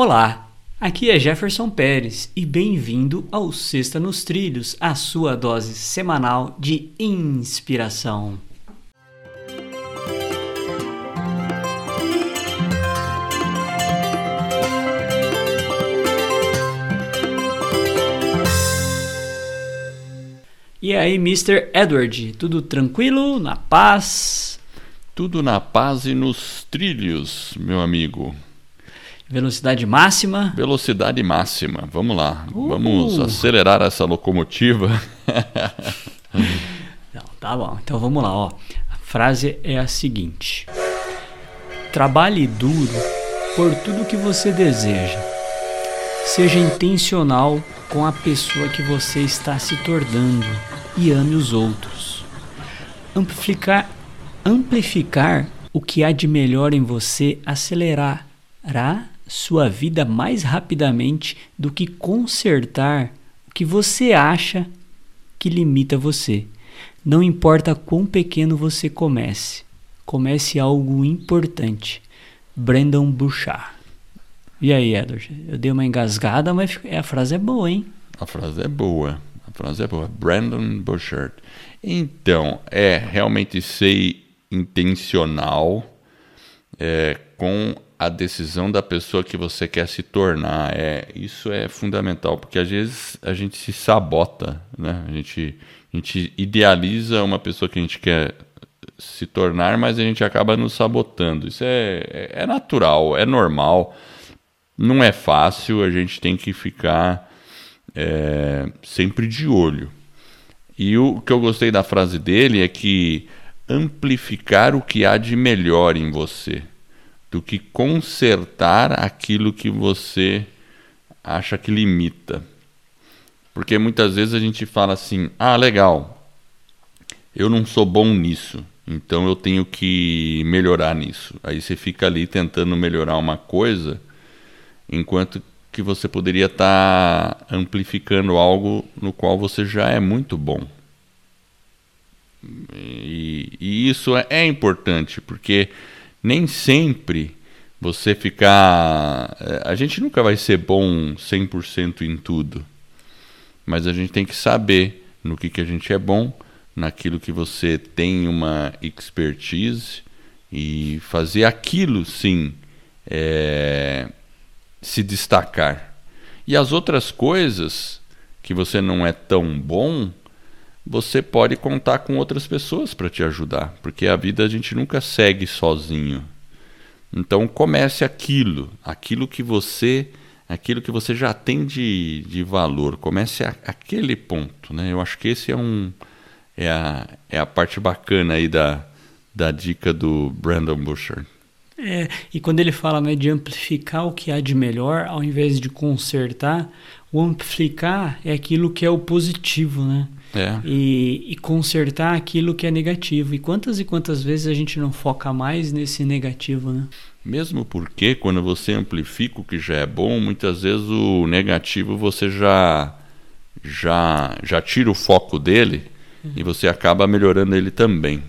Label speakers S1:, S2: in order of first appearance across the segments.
S1: Olá, aqui é Jefferson Pérez e bem-vindo ao Sexta nos Trilhos, a sua dose semanal de inspiração. E aí, Mr. Edward, tudo tranquilo? Na paz?
S2: Tudo na paz e nos trilhos, meu amigo.
S1: Velocidade máxima?
S2: Velocidade máxima. Vamos lá. Uh. Vamos acelerar essa locomotiva.
S1: Não, tá bom. Então vamos lá, ó. A frase é a seguinte: Trabalhe duro por tudo que você deseja. Seja intencional com a pessoa que você está se tornando e ame os outros. Amplificar, amplificar o que há de melhor em você acelerará sua vida mais rapidamente do que consertar o que você acha que limita você. Não importa quão pequeno você comece, comece algo importante. Brandon Bouchard. E aí, Edward? Eu dei uma engasgada, mas a frase é boa, hein?
S2: A frase é boa. A frase é boa. Brandon Bouchard. Então, é realmente ser intencional é, com a decisão da pessoa que você quer se tornar. É, isso é fundamental, porque às vezes a gente se sabota, né? A gente, a gente idealiza uma pessoa que a gente quer se tornar, mas a gente acaba nos sabotando. Isso é, é, é natural, é normal, não é fácil, a gente tem que ficar é, sempre de olho. E o que eu gostei da frase dele é que amplificar o que há de melhor em você do que consertar aquilo que você acha que limita. Porque muitas vezes a gente fala assim: ah, legal, eu não sou bom nisso, então eu tenho que melhorar nisso. Aí você fica ali tentando melhorar uma coisa, enquanto que você poderia estar tá amplificando algo no qual você já é muito bom. E, e isso é, é importante, porque nem sempre você ficar. Eh, a gente nunca vai ser bom 100% em tudo, mas a gente tem que saber no que, que a gente é bom, naquilo que você tem uma expertise e fazer aquilo sim é, se destacar. E as outras coisas que você não é tão bom, você pode contar com outras pessoas para te ajudar, porque a vida a gente nunca segue sozinho. Então comece aquilo, aquilo que você, aquilo que você já tem de, de valor, comece a, aquele ponto, né? Eu acho que esse é um é a, é a parte bacana aí da, da dica do Brandon Bouchard.
S1: É, e quando ele fala né, de amplificar o que há de melhor, ao invés de consertar, o amplificar é aquilo que é o positivo, né? É. E, e, consertar aquilo que é negativo. E quantas e quantas vezes a gente não foca mais nesse negativo, né?
S2: Mesmo porque quando você amplifica o que já é bom, muitas vezes o negativo você já já já tira o foco dele uhum. e você acaba melhorando ele também.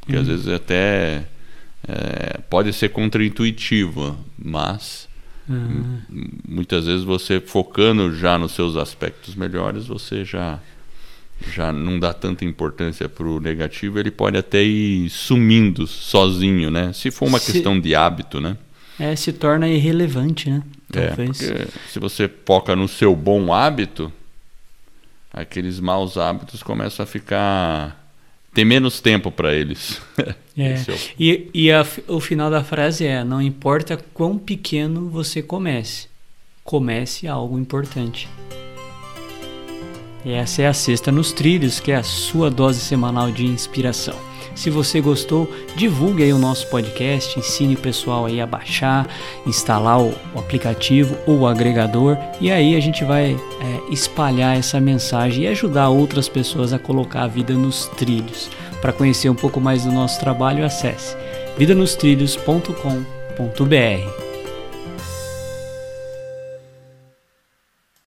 S2: Porque uhum. às vezes até é, pode ser contraintuitivo, mas uhum. muitas vezes você focando já nos seus aspectos melhores, você já já não dá tanta importância para o negativo, ele pode até ir sumindo sozinho, né? Se for uma se, questão de hábito, né?
S1: É, se torna irrelevante, né?
S2: É, Talvez. É, se você foca no seu bom hábito, aqueles maus hábitos começam a ficar tem menos tempo para eles.
S1: É. é e, e a, o final da frase é: não importa quão pequeno você comece, comece algo importante. Essa é a Sexta nos Trilhos, que é a sua dose semanal de inspiração. Se você gostou, divulgue aí o nosso podcast, ensine o pessoal aí a baixar, instalar o, aplicativo ou o agregador e aí a gente vai espalhar essa mensagem e ajudar outras pessoas a colocar a vida nos trilhos. Para conhecer um pouco mais do nosso trabalho, acesse vidanostrilhos.com.br.